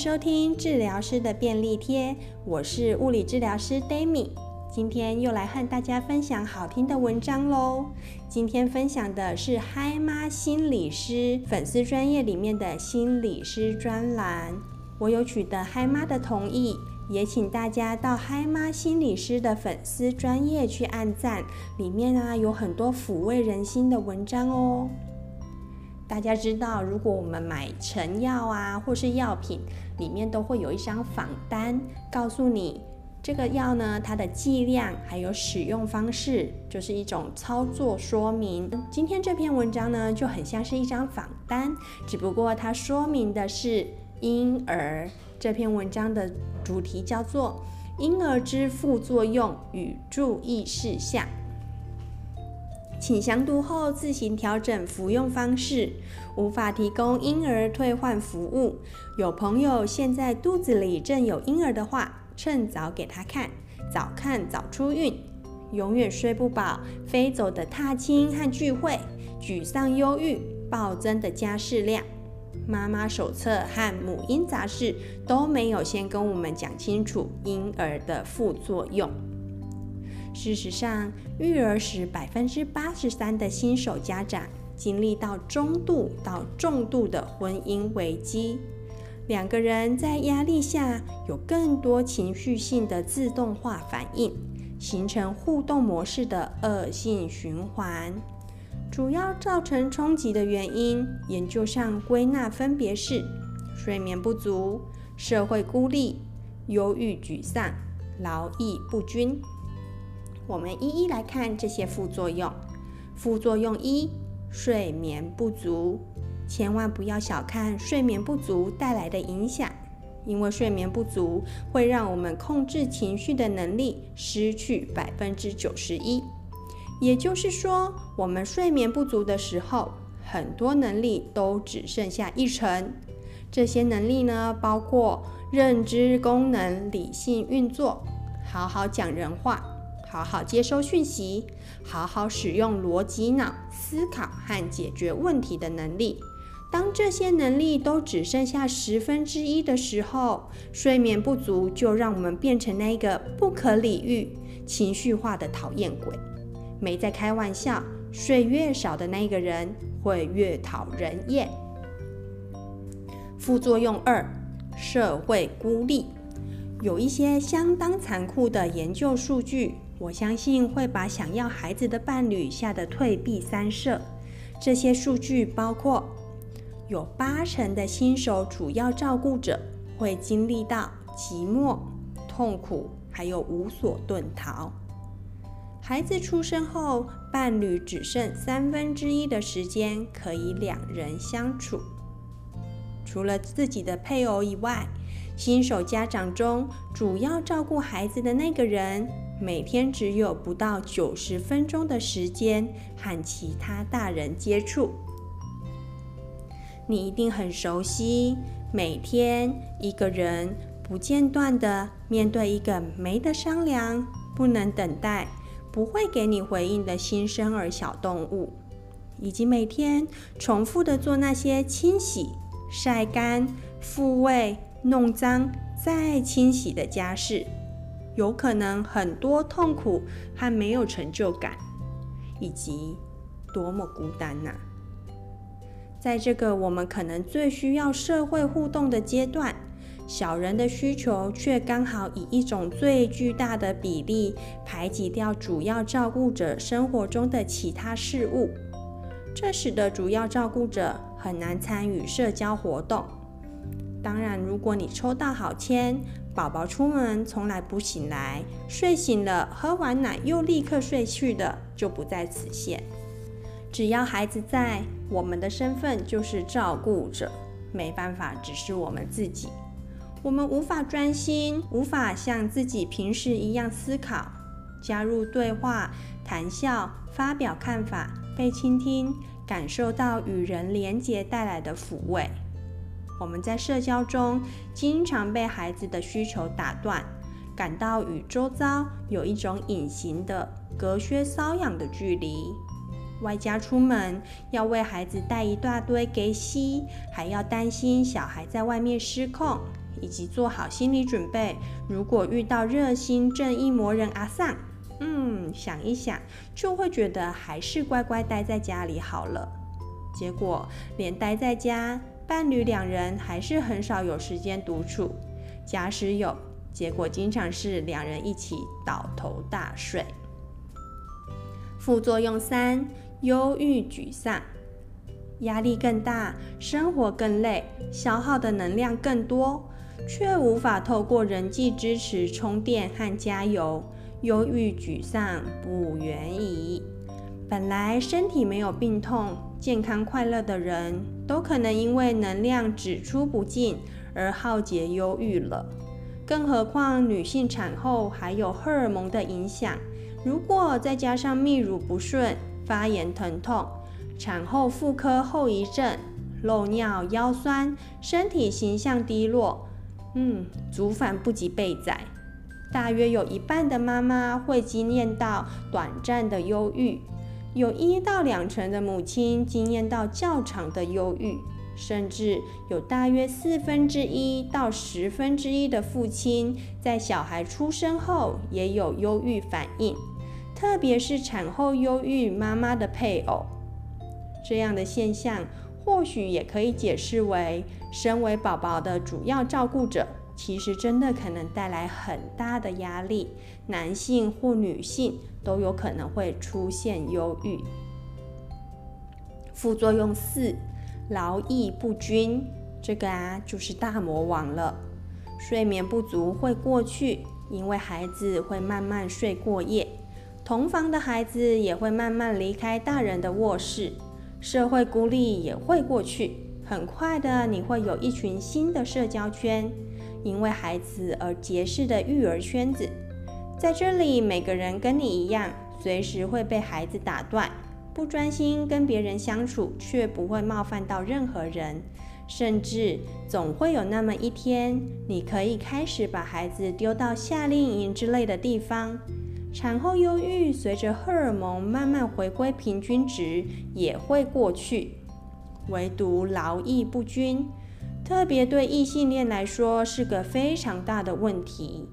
收听治疗师的便利贴，我是物理治疗师 Dami，今天又来和大家分享好听的文章喽。今天分享的是嗨妈心理师粉丝专业里面的心理师专栏，我有取得嗨妈的同意，也请大家到嗨妈心理师的粉丝专业去按赞，里面啊有很多抚慰人心的文章哦。大家知道，如果我们买成药啊，或是药品，里面都会有一张仿单，告诉你这个药呢，它的剂量还有使用方式，就是一种操作说明。今天这篇文章呢，就很像是一张仿单，只不过它说明的是婴儿。这篇文章的主题叫做《婴儿之副作用与注意事项》。请详读后自行调整服用方式，无法提供婴儿退换服务。有朋友现在肚子里正有婴儿的话，趁早给他看，早看早出院。永远睡不饱，飞走的踏青和聚会，沮丧忧郁，暴增的家事量。妈妈手册和母婴杂志都没有先跟我们讲清楚婴儿的副作用。事实上，育儿时百分之八十三的新手家长经历到中度到重度的婚姻危机，两个人在压力下有更多情绪性的自动化反应，形成互动模式的恶性循环。主要造成冲击的原因，研究上归纳分别是睡眠不足、社会孤立、忧郁沮丧、劳逸不均。我们一一来看这些副作用。副作用一：睡眠不足。千万不要小看睡眠不足带来的影响，因为睡眠不足会让我们控制情绪的能力失去百分之九十一。也就是说，我们睡眠不足的时候，很多能力都只剩下一成。这些能力呢，包括认知功能、理性运作、好好讲人话。好好接收讯息，好好使用逻辑脑思考和解决问题的能力。当这些能力都只剩下十分之一的时候，睡眠不足就让我们变成那个不可理喻、情绪化的讨厌鬼。没在开玩笑，睡越少的那个人会越讨人厌。副作用二：社会孤立。有一些相当残酷的研究数据。我相信会把想要孩子的伴侣吓得退避三舍。这些数据包括，有八成的新手主要照顾者会经历到寂寞、痛苦，还有无所遁逃。孩子出生后，伴侣只剩三分之一的时间可以两人相处。除了自己的配偶以外，新手家长中主要照顾孩子的那个人，每天只有不到九十分钟的时间和其他大人接触。你一定很熟悉，每天一个人不间断的面对一个没得商量、不能等待、不会给你回应的新生儿小动物，以及每天重复的做那些清洗、晒干、复位、弄脏、再清洗的家事。有可能很多痛苦和没有成就感，以及多么孤单呐！在这个我们可能最需要社会互动的阶段，小人的需求却刚好以一种最巨大的比例排挤掉主要照顾者生活中的其他事物，这使得主要照顾者很难参与社交活动。当然，如果你抽到好签，宝宝出门从来不醒来，睡醒了喝完奶又立刻睡去的，就不在此限。只要孩子在，我们的身份就是照顾者，没办法只是我们自己。我们无法专心，无法像自己平时一样思考，加入对话、谈笑、发表看法、被倾听，感受到与人连结带来的抚慰。我们在社交中经常被孩子的需求打断，感到与周遭有一种隐形的隔靴搔痒的距离。外加出门要为孩子带一大堆给洗，还要担心小孩在外面失控，以及做好心理准备。如果遇到热心正义魔人阿桑，嗯，想一想就会觉得还是乖乖待在家里好了。结果连待在家，伴侣两人还是很少有时间独处。假使有，结果经常是两人一起倒头大睡。副作用三：忧郁沮丧。压力更大，生活更累，消耗的能量更多，却无法透过人际支持充电和加油，忧郁沮丧不远矣。本来身体没有病痛、健康快乐的人，都可能因为能量只出不进而耗竭忧郁了。更何况女性产后还有荷尔蒙的影响，如果再加上泌乳不顺、发炎疼痛，产后妇科后遗症、漏尿、腰酸、身体形象低落，嗯，足反不及备宰。大约有一半的妈妈会经验到短暂的忧郁，有一到两成的母亲经验到较长的忧郁，甚至有大约四分之一到十分之一的父亲在小孩出生后也有忧郁反应，特别是产后忧郁妈妈的配偶。这样的现象，或许也可以解释为，身为宝宝的主要照顾者，其实真的可能带来很大的压力，男性或女性都有可能会出现忧郁。副作用四：劳逸不均，这个啊就是大魔王了。睡眠不足会过去，因为孩子会慢慢睡过夜，同房的孩子也会慢慢离开大人的卧室。社会孤立也会过去，很快的你会有一群新的社交圈，因为孩子而结识的育儿圈子，在这里每个人跟你一样，随时会被孩子打断，不专心跟别人相处，却不会冒犯到任何人，甚至总会有那么一天，你可以开始把孩子丢到夏令营之类的地方。产后忧郁随着荷尔蒙慢慢回归平均值也会过去，唯独劳逸不均，特别对异性恋来说是个非常大的问题。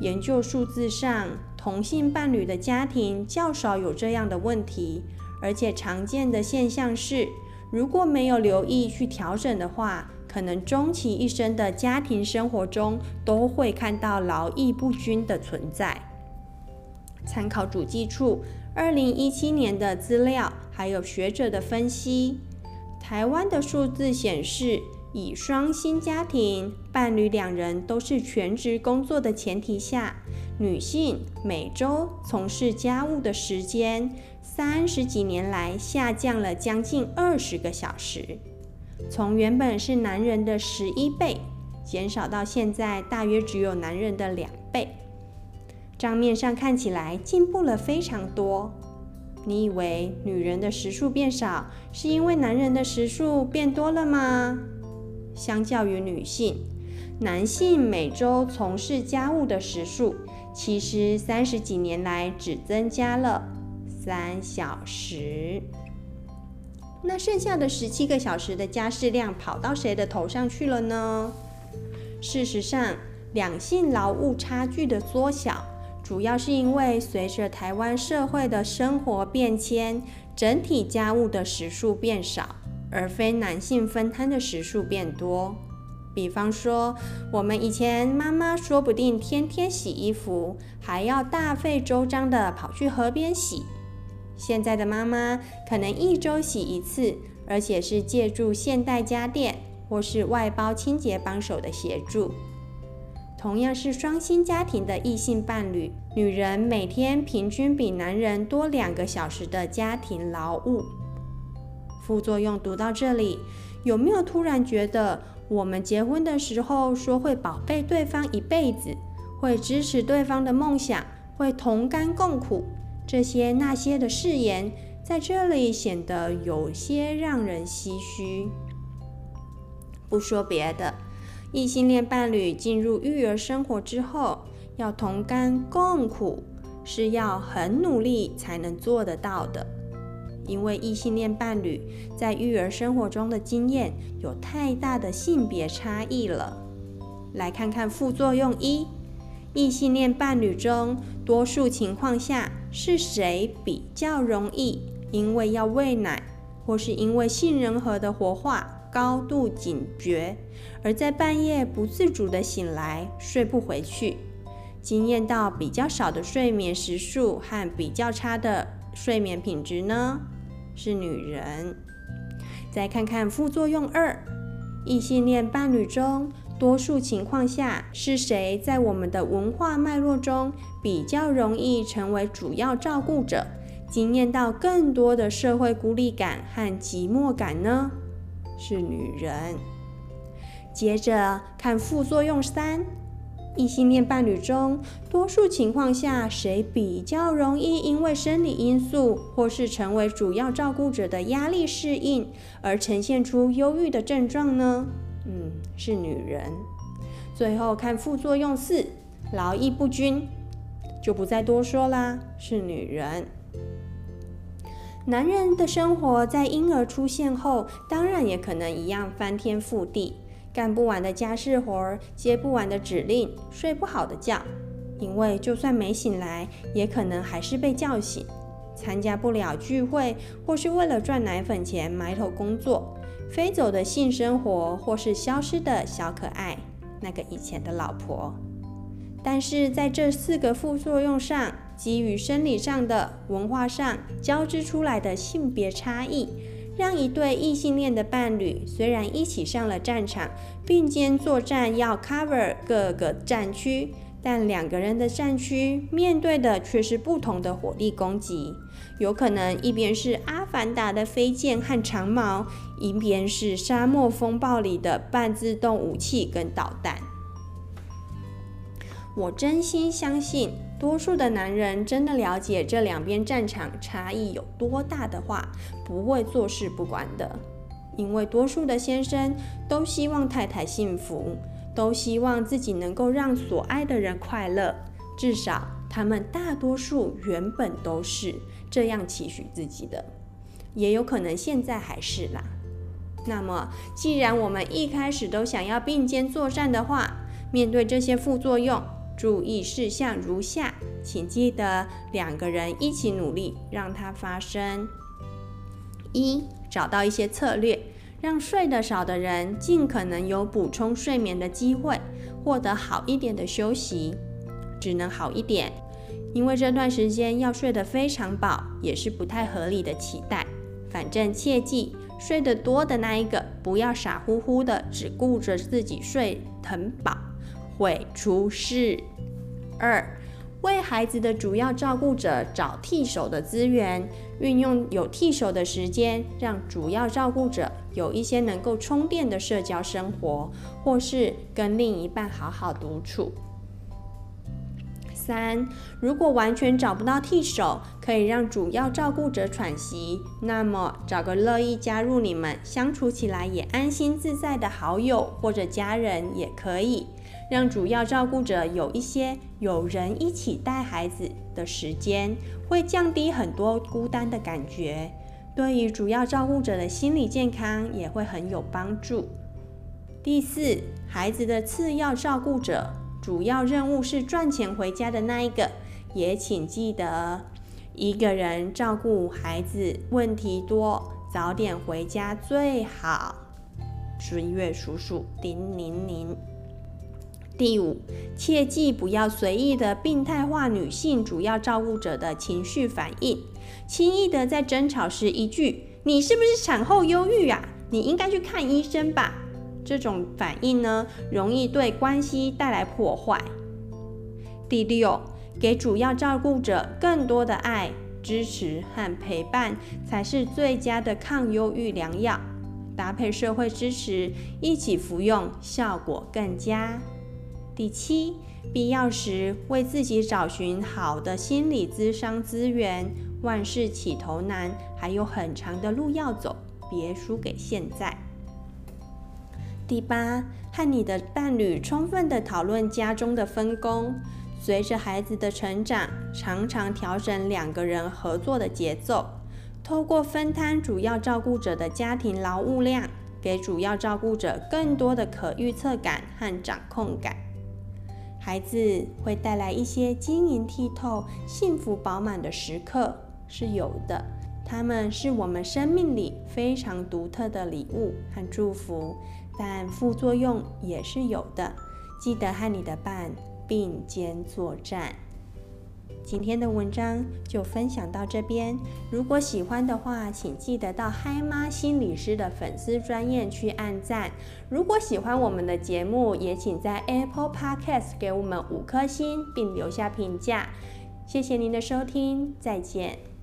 研究数字上，同性伴侣的家庭较少有这样的问题，而且常见的现象是，如果没有留意去调整的话，可能终其一生的家庭生活中都会看到劳逸不均的存在。参考主计处二零一七年的资料，还有学者的分析，台湾的数字显示，以双薪家庭伴侣两人都是全职工作的前提下，女性每周从事家务的时间，三十几年来下降了将近二十个小时，从原本是男人的十一倍，减少到现在大约只有男人的两倍。账面上看起来进步了非常多，你以为女人的时数变少，是因为男人的时数变多了吗？相较于女性，男性每周从事家务的时数，其实三十几年来只增加了三小时。那剩下的十七个小时的家事量跑到谁的头上去了呢？事实上，两性劳务差距的缩小。主要是因为随着台湾社会的生活变迁，整体家务的时数变少，而非男性分摊的时数变多。比方说，我们以前妈妈说不定天天洗衣服，还要大费周章的跑去河边洗。现在的妈妈可能一周洗一次，而且是借助现代家电或是外包清洁帮手的协助。同样是双薪家庭的异性伴侣，女人每天平均比男人多两个小时的家庭劳务。副作用读到这里，有没有突然觉得我们结婚的时候说会宝贝对方一辈子，会支持对方的梦想，会同甘共苦，这些那些的誓言，在这里显得有些让人唏嘘。不说别的。异性恋伴侣进入育儿生活之后，要同甘共苦，是要很努力才能做得到的。因为异性恋伴侣在育儿生活中的经验有太大的性别差异了。来看看副作用一：异性恋伴侣中，多数情况下是谁比较容易因为要喂奶，或是因为杏仁核的活化高度警觉，而在半夜不自主地醒来，睡不回去，经验到比较少的睡眠时数和比较差的睡眠品质呢？是女人。再看看副作用二，异性恋伴侣中，多数情况下是谁在我们的文化脉络中比较容易成为主要照顾者？经验到更多的社会孤立感和寂寞感呢？是女人。接着看副作用三，异性恋伴侣中，多数情况下谁比较容易因为生理因素或是成为主要照顾者的压力适应而呈现出忧郁的症状呢？嗯，是女人。最后看副作用四，劳逸不均，就不再多说啦，是女人。男人的生活在婴儿出现后，当然也可能一样翻天覆地，干不完的家事活儿，接不完的指令，睡不好的觉，因为就算没醒来，也可能还是被叫醒，参加不了聚会，或是为了赚奶粉钱埋头工作，飞走的性生活，或是消失的小可爱，那个以前的老婆。但是在这四个副作用上，基于生理上的、文化上交织出来的性别差异，让一对异性恋的伴侣虽然一起上了战场，并肩作战，要 cover 各个战区，但两个人的战区面对的却是不同的火力攻击。有可能一边是阿凡达的飞剑和长矛，一边是沙漠风暴里的半自动武器跟导弹。我真心相信。多数的男人真的了解这两边战场差异有多大的话，不会坐视不管的。因为多数的先生都希望太太幸福，都希望自己能够让所爱的人快乐。至少他们大多数原本都是这样期许自己的，也有可能现在还是啦。那么，既然我们一开始都想要并肩作战的话，面对这些副作用。注意事项如下，请记得两个人一起努力，让它发生。一，找到一些策略，让睡得少的人尽可能有补充睡眠的机会，获得好一点的休息。只能好一点，因为这段时间要睡得非常饱，也是不太合理的期待。反正切记，睡得多的那一个，不要傻乎乎的只顾着自己睡很饱。会出事。二，为孩子的主要照顾者找替手的资源，运用有替手的时间，让主要照顾者有一些能够充电的社交生活，或是跟另一半好好独处。三，如果完全找不到替手，可以让主要照顾者喘息，那么找个乐意加入你们相处起来也安心自在的好友或者家人也可以。让主要照顾者有一些有人一起带孩子的时间，会降低很多孤单的感觉，对于主要照顾者的心理健康也会很有帮助。第四，孩子的次要照顾者，主要任务是赚钱回家的那一个，也请记得一个人照顾孩子问题多，早点回家最好。十一月叔叔叮咛您。第五，切记不要随意的病态化女性主要照顾者的情绪反应，轻易的在争吵时一句“你是不是产后忧郁啊？你应该去看医生吧”，这种反应呢，容易对关系带来破坏。第六，给主要照顾者更多的爱、支持和陪伴，才是最佳的抗忧郁良药。搭配社会支持，一起服用，效果更佳。第七，必要时为自己找寻好的心理咨商资源。万事起头难，还有很长的路要走，别输给现在。第八，和你的伴侣充分的讨论家中的分工。随着孩子的成长，常常调整两个人合作的节奏，透过分摊主要照顾者的家庭劳务量。给主要照顾者更多的可预测感和掌控感。孩子会带来一些晶莹剔透、幸福饱满的时刻，是有的。他们是我们生命里非常独特的礼物和祝福，但副作用也是有的。记得和你的伴并肩作战。今天的文章就分享到这边。如果喜欢的话，请记得到嗨妈心理师的粉丝专页去按赞。如果喜欢我们的节目，也请在 Apple Podcast 给我们五颗星，并留下评价。谢谢您的收听，再见。